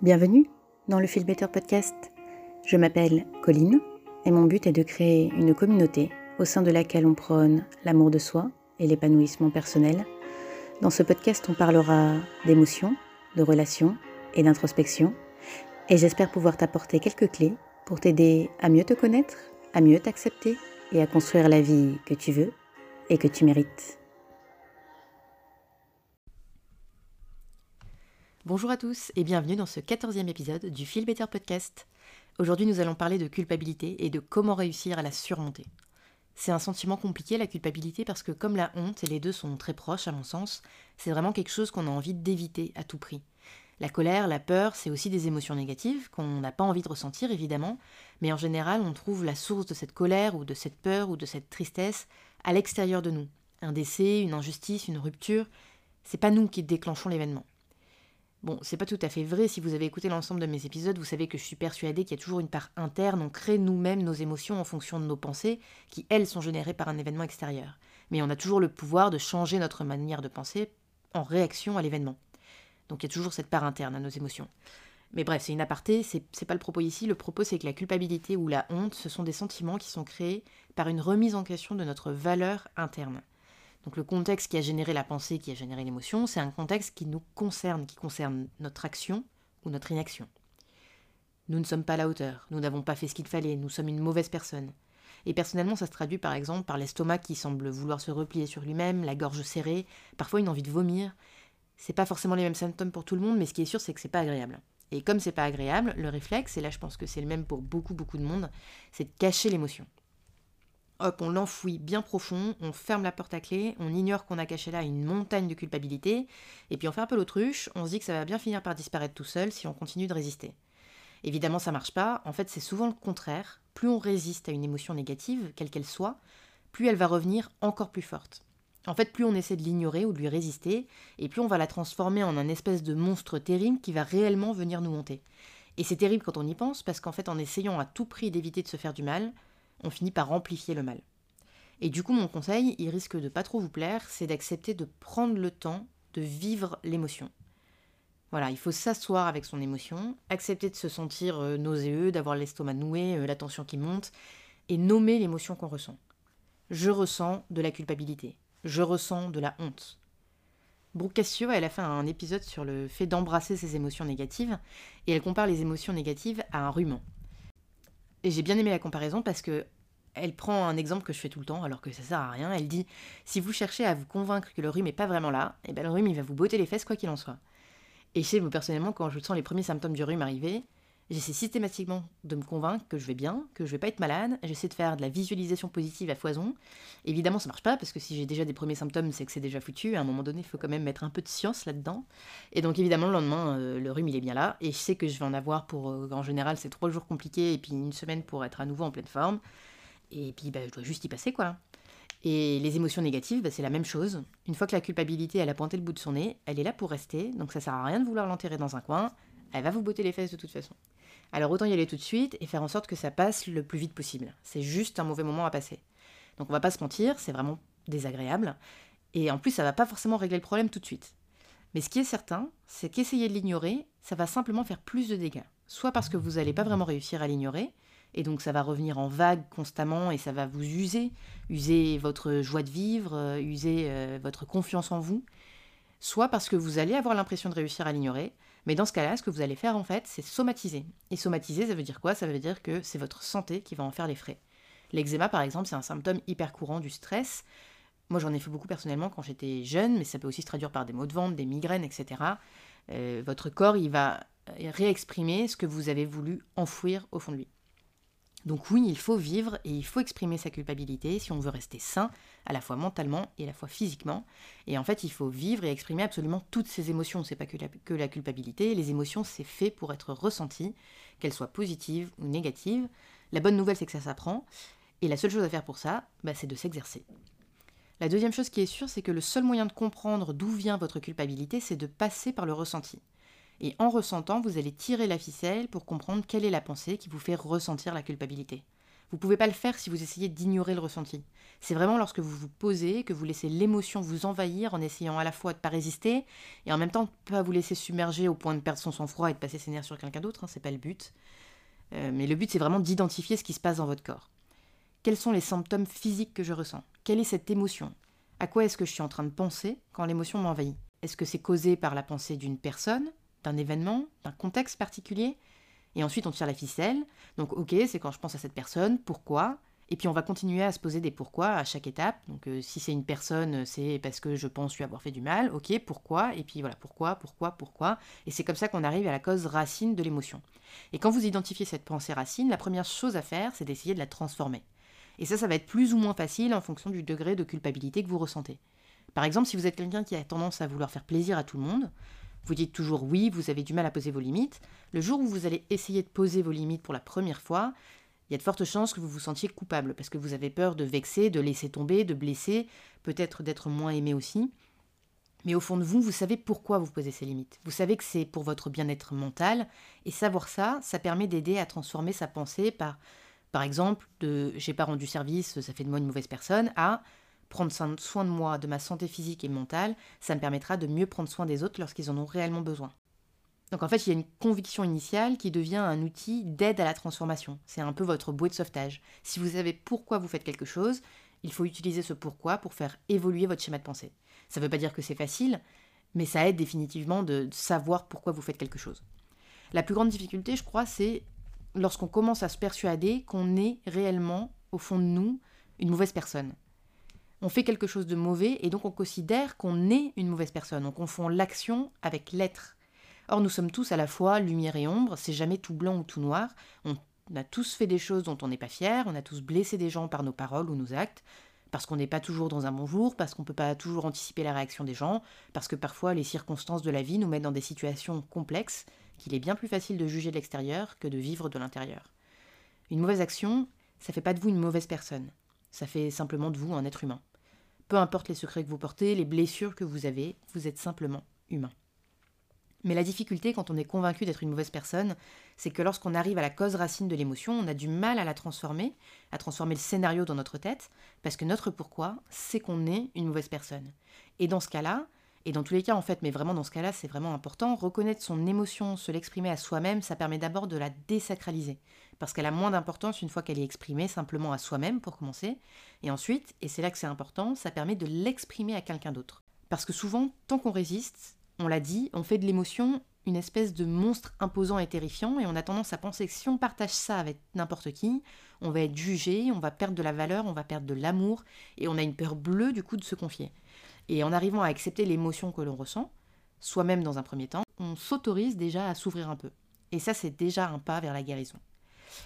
Bienvenue dans le Feel Better Podcast. Je m'appelle Colline et mon but est de créer une communauté au sein de laquelle on prône l'amour de soi et l'épanouissement personnel. Dans ce podcast, on parlera d'émotions, de relations et d'introspection et j'espère pouvoir t'apporter quelques clés pour t'aider à mieux te connaître, à mieux t'accepter et à construire la vie que tu veux et que tu mérites. Bonjour à tous et bienvenue dans ce quatorzième épisode du Feel Better Podcast. Aujourd'hui nous allons parler de culpabilité et de comment réussir à la surmonter. C'est un sentiment compliqué la culpabilité parce que comme la honte, et les deux sont très proches à mon sens, c'est vraiment quelque chose qu'on a envie d'éviter à tout prix. La colère, la peur, c'est aussi des émotions négatives qu'on n'a pas envie de ressentir évidemment, mais en général on trouve la source de cette colère ou de cette peur ou de cette tristesse à l'extérieur de nous. Un décès, une injustice, une rupture, c'est pas nous qui déclenchons l'événement. Bon, c'est pas tout à fait vrai. Si vous avez écouté l'ensemble de mes épisodes, vous savez que je suis persuadée qu'il y a toujours une part interne. On crée nous-mêmes nos émotions en fonction de nos pensées, qui elles sont générées par un événement extérieur. Mais on a toujours le pouvoir de changer notre manière de penser en réaction à l'événement. Donc il y a toujours cette part interne à nos émotions. Mais bref, c'est une aparté, c'est pas le propos ici. Le propos, c'est que la culpabilité ou la honte, ce sont des sentiments qui sont créés par une remise en question de notre valeur interne. Donc le contexte qui a généré la pensée, qui a généré l'émotion, c'est un contexte qui nous concerne, qui concerne notre action ou notre inaction. Nous ne sommes pas à la hauteur, nous n'avons pas fait ce qu'il fallait, nous sommes une mauvaise personne. Et personnellement, ça se traduit par exemple par l'estomac qui semble vouloir se replier sur lui-même, la gorge serrée, parfois une envie de vomir. C'est pas forcément les mêmes symptômes pour tout le monde, mais ce qui est sûr, c'est que c'est pas agréable. Et comme c'est pas agréable, le réflexe, et là je pense que c'est le même pour beaucoup beaucoup de monde, c'est de cacher l'émotion hop, on l'enfouit bien profond, on ferme la porte à clé, on ignore qu'on a caché là une montagne de culpabilité, et puis on fait un peu l'autruche, on se dit que ça va bien finir par disparaître tout seul si on continue de résister. Évidemment, ça marche pas, en fait, c'est souvent le contraire. Plus on résiste à une émotion négative, quelle qu'elle soit, plus elle va revenir encore plus forte. En fait, plus on essaie de l'ignorer ou de lui résister, et plus on va la transformer en un espèce de monstre terrible qui va réellement venir nous monter. Et c'est terrible quand on y pense, parce qu'en fait, en essayant à tout prix d'éviter de se faire du mal, on finit par amplifier le mal. Et du coup, mon conseil, il risque de pas trop vous plaire, c'est d'accepter de prendre le temps de vivre l'émotion. Voilà, il faut s'asseoir avec son émotion, accepter de se sentir euh, nauséeux, d'avoir l'estomac noué, euh, la tension qui monte, et nommer l'émotion qu'on ressent. Je ressens de la culpabilité. Je ressens de la honte. Brooke Cassio, elle a fait un épisode sur le fait d'embrasser ses émotions négatives, et elle compare les émotions négatives à un rument. Et j'ai bien aimé la comparaison parce que elle prend un exemple que je fais tout le temps, alors que ça sert à rien. Elle dit si vous cherchez à vous convaincre que le rhume n'est pas vraiment là, et eh ben le rhume il va vous botter les fesses quoi qu'il en soit. Et je sais, personnellement, quand je sens les premiers symptômes du rhume arriver, J'essaie systématiquement de me convaincre que je vais bien, que je vais pas être malade. J'essaie de faire de la visualisation positive à foison. Évidemment, ça marche pas parce que si j'ai déjà des premiers symptômes, c'est que c'est déjà foutu. À un moment donné, il faut quand même mettre un peu de science là-dedans. Et donc, évidemment, le lendemain, euh, le rhume, il est bien là. Et je sais que je vais en avoir pour, euh, en général, c'est trois jours compliqués et puis une semaine pour être à nouveau en pleine forme. Et puis, bah, je dois juste y passer, quoi. Et les émotions négatives, bah, c'est la même chose. Une fois que la culpabilité, elle a pointé le bout de son nez, elle est là pour rester. Donc, ça sert à rien de vouloir l'enterrer dans un coin. Elle va vous botter les fesses de toute façon. Alors autant y aller tout de suite et faire en sorte que ça passe le plus vite possible. C'est juste un mauvais moment à passer. Donc on va pas se mentir, c'est vraiment désagréable. Et en plus, ça va pas forcément régler le problème tout de suite. Mais ce qui est certain, c'est qu'essayer de l'ignorer, ça va simplement faire plus de dégâts. Soit parce que vous n'allez pas vraiment réussir à l'ignorer, et donc ça va revenir en vague constamment et ça va vous user, user votre joie de vivre, euh, user euh, votre confiance en vous. Soit parce que vous allez avoir l'impression de réussir à l'ignorer, mais dans ce cas-là, ce que vous allez faire en fait, c'est somatiser. Et somatiser, ça veut dire quoi? Ça veut dire que c'est votre santé qui va en faire les frais. L'eczéma, par exemple, c'est un symptôme hyper courant du stress. Moi, j'en ai fait beaucoup personnellement quand j'étais jeune, mais ça peut aussi se traduire par des maux de ventre, des migraines, etc. Euh, votre corps, il va réexprimer ce que vous avez voulu enfouir au fond de lui. Donc oui, il faut vivre et il faut exprimer sa culpabilité si on veut rester sain, à la fois mentalement et à la fois physiquement. Et en fait, il faut vivre et exprimer absolument toutes ses émotions. C'est pas que la, que la culpabilité. Les émotions, c'est fait pour être ressenti, qu'elles soient positives ou négatives. La bonne nouvelle, c'est que ça s'apprend. Et la seule chose à faire pour ça, bah, c'est de s'exercer. La deuxième chose qui est sûre, c'est que le seul moyen de comprendre d'où vient votre culpabilité, c'est de passer par le ressenti. Et en ressentant, vous allez tirer la ficelle pour comprendre quelle est la pensée qui vous fait ressentir la culpabilité. Vous ne pouvez pas le faire si vous essayez d'ignorer le ressenti. C'est vraiment lorsque vous vous posez, que vous laissez l'émotion vous envahir en essayant à la fois de ne pas résister et en même temps de ne pas vous laisser submerger au point de perdre son sang-froid et de passer ses nerfs sur quelqu'un d'autre, hein, c'est pas le but. Euh, mais le but c'est vraiment d'identifier ce qui se passe dans votre corps. Quels sont les symptômes physiques que je ressens? Quelle est cette émotion? À quoi est-ce que je suis en train de penser quand l'émotion m'envahit? Est-ce que c'est causé par la pensée d'une personne, d'un événement, d'un contexte particulier Et ensuite on tire la ficelle. Donc ok, c'est quand je pense à cette personne, pourquoi? Et puis on va continuer à se poser des pourquoi à chaque étape. Donc euh, si c'est une personne, c'est parce que je pense lui avoir fait du mal. Ok, pourquoi? Et puis voilà, pourquoi, pourquoi, pourquoi? Et c'est comme ça qu'on arrive à la cause racine de l'émotion. Et quand vous identifiez cette pensée racine, la première chose à faire, c'est d'essayer de la transformer. Et ça, ça va être plus ou moins facile en fonction du degré de culpabilité que vous ressentez. Par exemple, si vous êtes quelqu'un qui a tendance à vouloir faire plaisir à tout le monde, vous dites toujours oui, vous avez du mal à poser vos limites. Le jour où vous allez essayer de poser vos limites pour la première fois, il y a de fortes chances que vous vous sentiez coupable parce que vous avez peur de vexer, de laisser tomber, de blesser, peut-être d'être moins aimé aussi. Mais au fond de vous, vous savez pourquoi vous posez ces limites. Vous savez que c'est pour votre bien-être mental et savoir ça, ça permet d'aider à transformer sa pensée par par exemple de j'ai pas rendu service, ça fait de moi une mauvaise personne à prendre soin de moi, de ma santé physique et mentale, ça me permettra de mieux prendre soin des autres lorsqu'ils en ont réellement besoin. Donc en fait, il y a une conviction initiale qui devient un outil d'aide à la transformation. C'est un peu votre bouée de sauvetage. Si vous savez pourquoi vous faites quelque chose, il faut utiliser ce pourquoi pour faire évoluer votre schéma de pensée. Ça ne veut pas dire que c'est facile, mais ça aide définitivement de savoir pourquoi vous faites quelque chose. La plus grande difficulté, je crois, c'est lorsqu'on commence à se persuader qu'on est réellement, au fond de nous, une mauvaise personne. On fait quelque chose de mauvais et donc on considère qu'on est une mauvaise personne. On confond l'action avec l'être. Or, nous sommes tous à la fois lumière et ombre, c'est jamais tout blanc ou tout noir. On a tous fait des choses dont on n'est pas fier, on a tous blessé des gens par nos paroles ou nos actes, parce qu'on n'est pas toujours dans un bon jour, parce qu'on ne peut pas toujours anticiper la réaction des gens, parce que parfois les circonstances de la vie nous mettent dans des situations complexes qu'il est bien plus facile de juger de l'extérieur que de vivre de l'intérieur. Une mauvaise action, ça fait pas de vous une mauvaise personne, ça fait simplement de vous un être humain. Peu importe les secrets que vous portez, les blessures que vous avez, vous êtes simplement humain. Mais la difficulté quand on est convaincu d'être une mauvaise personne, c'est que lorsqu'on arrive à la cause racine de l'émotion, on a du mal à la transformer, à transformer le scénario dans notre tête, parce que notre pourquoi, c'est qu'on est une mauvaise personne. Et dans ce cas-là, et dans tous les cas en fait, mais vraiment dans ce cas-là, c'est vraiment important, reconnaître son émotion, se l'exprimer à soi-même, ça permet d'abord de la désacraliser, parce qu'elle a moins d'importance une fois qu'elle est exprimée simplement à soi-même pour commencer, et ensuite, et c'est là que c'est important, ça permet de l'exprimer à quelqu'un d'autre. Parce que souvent, tant qu'on résiste, on l'a dit, on fait de l'émotion une espèce de monstre imposant et terrifiant, et on a tendance à penser que si on partage ça avec n'importe qui, on va être jugé, on va perdre de la valeur, on va perdre de l'amour, et on a une peur bleue du coup de se confier. Et en arrivant à accepter l'émotion que l'on ressent, soi-même dans un premier temps, on s'autorise déjà à s'ouvrir un peu. Et ça, c'est déjà un pas vers la guérison.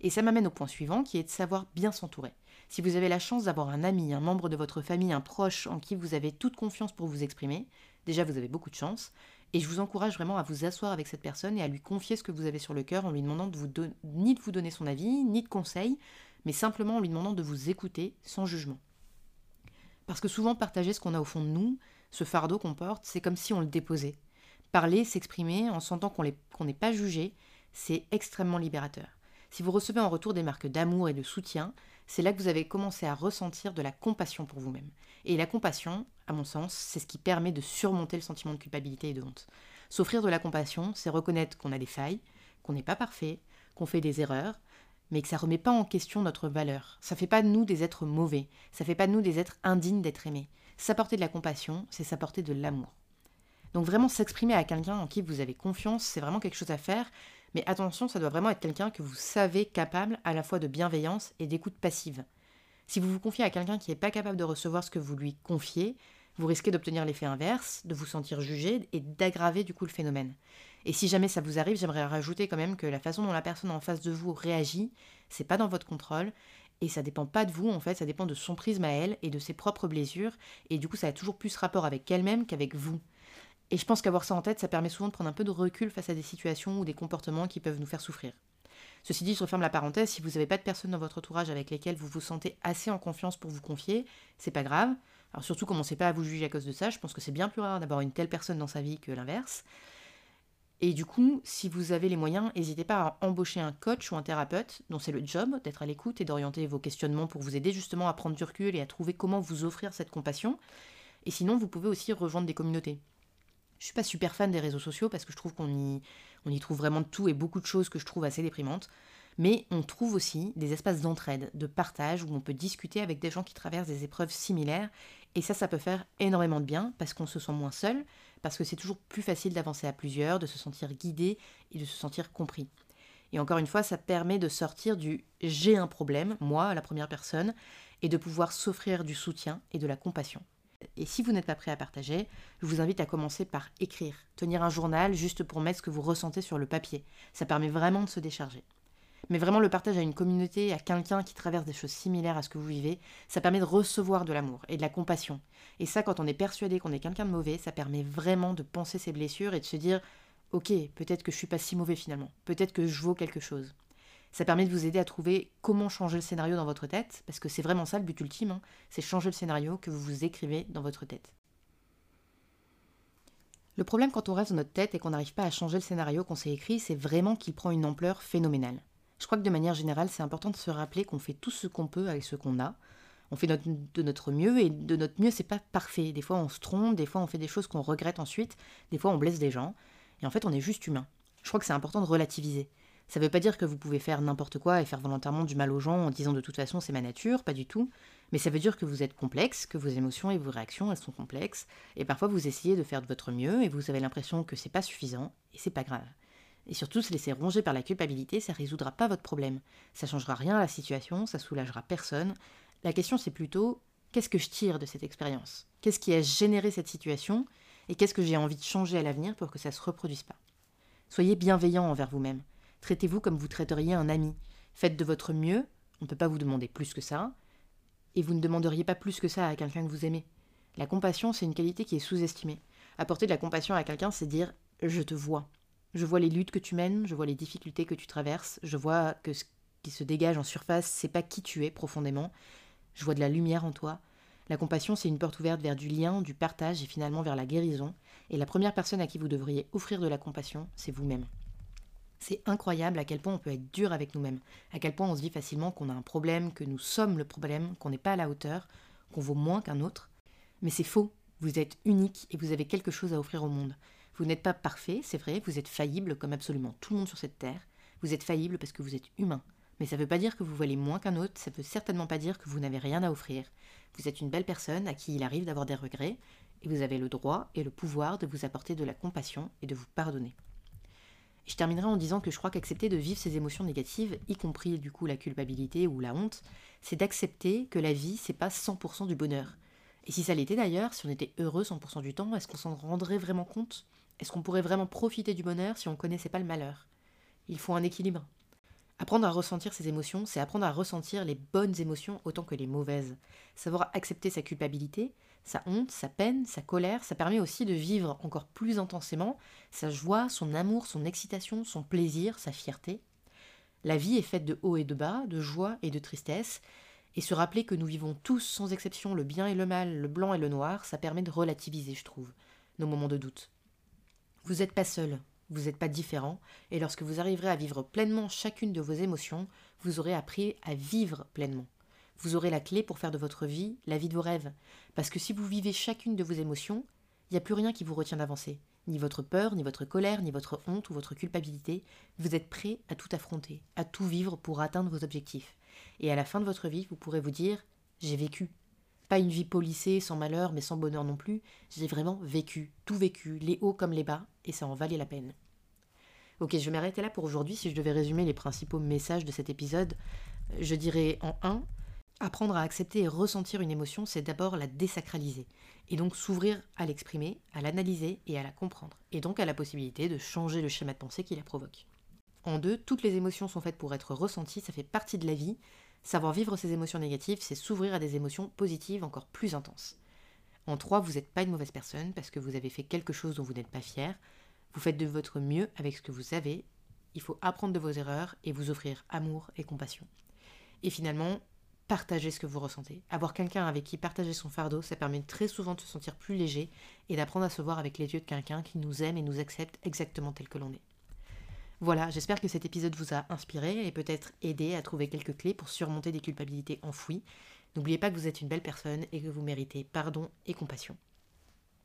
Et ça m'amène au point suivant, qui est de savoir bien s'entourer. Si vous avez la chance d'avoir un ami, un membre de votre famille, un proche en qui vous avez toute confiance pour vous exprimer, Déjà, vous avez beaucoup de chance. Et je vous encourage vraiment à vous asseoir avec cette personne et à lui confier ce que vous avez sur le cœur en lui demandant ni de vous donner son avis, ni de conseils, mais simplement en lui demandant de vous écouter sans jugement. Parce que souvent, partager ce qu'on a au fond de nous, ce fardeau qu'on porte, c'est comme si on le déposait. Parler, s'exprimer, en sentant qu'on n'est pas jugé, c'est extrêmement libérateur. Si vous recevez en retour des marques d'amour et de soutien, c'est là que vous avez commencé à ressentir de la compassion pour vous-même. Et la compassion, à mon sens, c'est ce qui permet de surmonter le sentiment de culpabilité et de honte. S'offrir de la compassion, c'est reconnaître qu'on a des failles, qu'on n'est pas parfait, qu'on fait des erreurs, mais que ça remet pas en question notre valeur. Ça fait pas de nous des êtres mauvais, ça fait pas de nous des êtres indignes d'être aimés. S'apporter de la compassion, c'est s'apporter de l'amour. Donc vraiment s'exprimer à quelqu'un en qui vous avez confiance, c'est vraiment quelque chose à faire, mais attention, ça doit vraiment être quelqu'un que vous savez capable à la fois de bienveillance et d'écoute passive. Si vous vous confiez à quelqu'un qui n'est pas capable de recevoir ce que vous lui confiez, vous risquez d'obtenir l'effet inverse, de vous sentir jugé et d'aggraver du coup le phénomène. Et si jamais ça vous arrive, j'aimerais rajouter quand même que la façon dont la personne en face de vous réagit, c'est pas dans votre contrôle et ça dépend pas de vous en fait, ça dépend de son prisme à elle et de ses propres blessures et du coup ça a toujours plus rapport avec elle-même qu'avec vous. Et je pense qu'avoir ça en tête, ça permet souvent de prendre un peu de recul face à des situations ou des comportements qui peuvent nous faire souffrir. Ceci dit, je referme la parenthèse, si vous n'avez pas de personnes dans votre entourage avec lesquelles vous vous sentez assez en confiance pour vous confier, c'est pas grave. Alors surtout, commencez pas à vous juger à cause de ça, je pense que c'est bien plus rare d'avoir une telle personne dans sa vie que l'inverse. Et du coup, si vous avez les moyens, n'hésitez pas à embaucher un coach ou un thérapeute dont c'est le job d'être à l'écoute et d'orienter vos questionnements pour vous aider justement à prendre du recul et à trouver comment vous offrir cette compassion. Et sinon, vous pouvez aussi rejoindre des communautés. Je suis pas super fan des réseaux sociaux parce que je trouve qu'on y, y trouve vraiment tout et beaucoup de choses que je trouve assez déprimantes. Mais on trouve aussi des espaces d'entraide, de partage, où on peut discuter avec des gens qui traversent des épreuves similaires. Et ça, ça peut faire énormément de bien parce qu'on se sent moins seul, parce que c'est toujours plus facile d'avancer à plusieurs, de se sentir guidé et de se sentir compris. Et encore une fois, ça permet de sortir du j'ai un problème, moi, la première personne, et de pouvoir s'offrir du soutien et de la compassion. Et si vous n'êtes pas prêt à partager, je vous invite à commencer par écrire, tenir un journal juste pour mettre ce que vous ressentez sur le papier. Ça permet vraiment de se décharger. Mais vraiment, le partage à une communauté, à quelqu'un qui traverse des choses similaires à ce que vous vivez, ça permet de recevoir de l'amour et de la compassion. Et ça, quand on est persuadé qu'on est quelqu'un de mauvais, ça permet vraiment de penser ses blessures et de se dire Ok, peut-être que je suis pas si mauvais finalement. Peut-être que je vaux quelque chose. Ça permet de vous aider à trouver comment changer le scénario dans votre tête, parce que c'est vraiment ça le but ultime, hein. c'est changer le scénario que vous vous écrivez dans votre tête. Le problème quand on reste dans notre tête et qu'on n'arrive pas à changer le scénario qu'on s'est écrit, c'est vraiment qu'il prend une ampleur phénoménale. Je crois que de manière générale, c'est important de se rappeler qu'on fait tout ce qu'on peut avec ce qu'on a. On fait de notre mieux et de notre mieux, c'est pas parfait. Des fois, on se trompe, des fois, on fait des choses qu'on regrette ensuite, des fois, on blesse des gens. Et en fait, on est juste humain. Je crois que c'est important de relativiser. Ça ne veut pas dire que vous pouvez faire n'importe quoi et faire volontairement du mal aux gens en disant de toute façon c'est ma nature, pas du tout. Mais ça veut dire que vous êtes complexe, que vos émotions et vos réactions elles sont complexes, et parfois vous essayez de faire de votre mieux et vous avez l'impression que c'est pas suffisant et c'est pas grave. Et surtout, se laisser ronger par la culpabilité, ça résoudra pas votre problème. Ça changera rien à la situation, ça soulagera personne. La question, c'est plutôt qu'est-ce que je tire de cette expérience? Qu'est-ce qui a généré cette situation? Et qu'est-ce que j'ai envie de changer à l'avenir pour que ça se reproduise pas? Soyez bienveillant envers vous-même. Traitez-vous comme vous traiteriez un ami. Faites de votre mieux, on ne peut pas vous demander plus que ça, et vous ne demanderiez pas plus que ça à quelqu'un que vous aimez. La compassion, c'est une qualité qui est sous-estimée. Apporter de la compassion à quelqu'un, c'est dire je te vois, je vois les luttes que tu mènes, je vois les difficultés que tu traverses, je vois que ce qui se dégage en surface, c'est pas qui tu es profondément. Je vois de la lumière en toi. La compassion, c'est une porte ouverte vers du lien, du partage et finalement vers la guérison. Et la première personne à qui vous devriez offrir de la compassion, c'est vous-même. C'est incroyable à quel point on peut être dur avec nous-mêmes, à quel point on se dit facilement qu'on a un problème, que nous sommes le problème, qu'on n'est pas à la hauteur, qu'on vaut moins qu'un autre. Mais c'est faux, vous êtes unique et vous avez quelque chose à offrir au monde. Vous n'êtes pas parfait, c'est vrai, vous êtes faillible comme absolument tout le monde sur cette terre. Vous êtes faillible parce que vous êtes humain. Mais ça ne veut pas dire que vous valez moins qu'un autre, ça ne veut certainement pas dire que vous n'avez rien à offrir. Vous êtes une belle personne à qui il arrive d'avoir des regrets, et vous avez le droit et le pouvoir de vous apporter de la compassion et de vous pardonner. Je terminerai en disant que je crois qu'accepter de vivre ces émotions négatives, y compris du coup la culpabilité ou la honte, c'est d'accepter que la vie, c'est pas 100% du bonheur. Et si ça l'était d'ailleurs, si on était heureux 100% du temps, est-ce qu'on s'en rendrait vraiment compte? Est-ce qu'on pourrait vraiment profiter du bonheur si on connaissait pas le malheur? Il faut un équilibre. Apprendre à ressentir ses émotions, c'est apprendre à ressentir les bonnes émotions autant que les mauvaises. Savoir accepter sa culpabilité, sa honte, sa peine, sa colère, ça permet aussi de vivre encore plus intensément sa joie, son amour, son excitation, son plaisir, sa fierté. La vie est faite de hauts et de bas, de joie et de tristesse, et se rappeler que nous vivons tous sans exception le bien et le mal, le blanc et le noir, ça permet de relativiser, je trouve, nos moments de doute. Vous n'êtes pas seul, vous n'êtes pas différent, et lorsque vous arriverez à vivre pleinement chacune de vos émotions, vous aurez appris à vivre pleinement. Vous aurez la clé pour faire de votre vie la vie de vos rêves. Parce que si vous vivez chacune de vos émotions, il n'y a plus rien qui vous retient d'avancer. Ni votre peur, ni votre colère, ni votre honte ou votre culpabilité. Vous êtes prêt à tout affronter, à tout vivre pour atteindre vos objectifs. Et à la fin de votre vie, vous pourrez vous dire J'ai vécu, pas une vie polissée, sans malheur, mais sans bonheur non plus. J'ai vraiment vécu, tout vécu, les hauts comme les bas, et ça en valait la peine. Ok, je vais m'arrêter là pour aujourd'hui. Si je devais résumer les principaux messages de cet épisode, je dirais en 1, apprendre à accepter et ressentir une émotion, c'est d'abord la désacraliser, et donc s'ouvrir à l'exprimer, à l'analyser et à la comprendre, et donc à la possibilité de changer le schéma de pensée qui la provoque. En 2, toutes les émotions sont faites pour être ressenties, ça fait partie de la vie, Savoir vivre ces émotions négatives, c'est s'ouvrir à des émotions positives encore plus intenses. En trois, vous n'êtes pas une mauvaise personne parce que vous avez fait quelque chose dont vous n'êtes pas fier. Vous faites de votre mieux avec ce que vous avez. Il faut apprendre de vos erreurs et vous offrir amour et compassion. Et finalement, partagez ce que vous ressentez. Avoir quelqu'un avec qui partager son fardeau, ça permet très souvent de se sentir plus léger et d'apprendre à se voir avec les yeux de quelqu'un qui nous aime et nous accepte exactement tel que l'on est. Voilà, j'espère que cet épisode vous a inspiré et peut-être aidé à trouver quelques clés pour surmonter des culpabilités enfouies. N'oubliez pas que vous êtes une belle personne et que vous méritez pardon et compassion.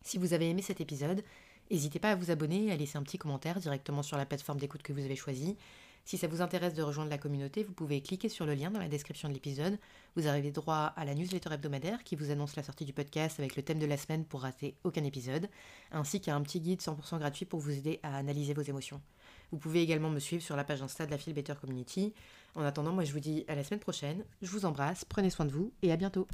Si vous avez aimé cet épisode, n'hésitez pas à vous abonner et à laisser un petit commentaire directement sur la plateforme d'écoute que vous avez choisie. Si ça vous intéresse de rejoindre la communauté, vous pouvez cliquer sur le lien dans la description de l'épisode. Vous arrivez droit à la newsletter hebdomadaire qui vous annonce la sortie du podcast avec le thème de la semaine pour rater aucun épisode, ainsi qu'un petit guide 100% gratuit pour vous aider à analyser vos émotions. Vous pouvez également me suivre sur la page Insta de la Feel Better Community. En attendant, moi je vous dis à la semaine prochaine. Je vous embrasse, prenez soin de vous et à bientôt.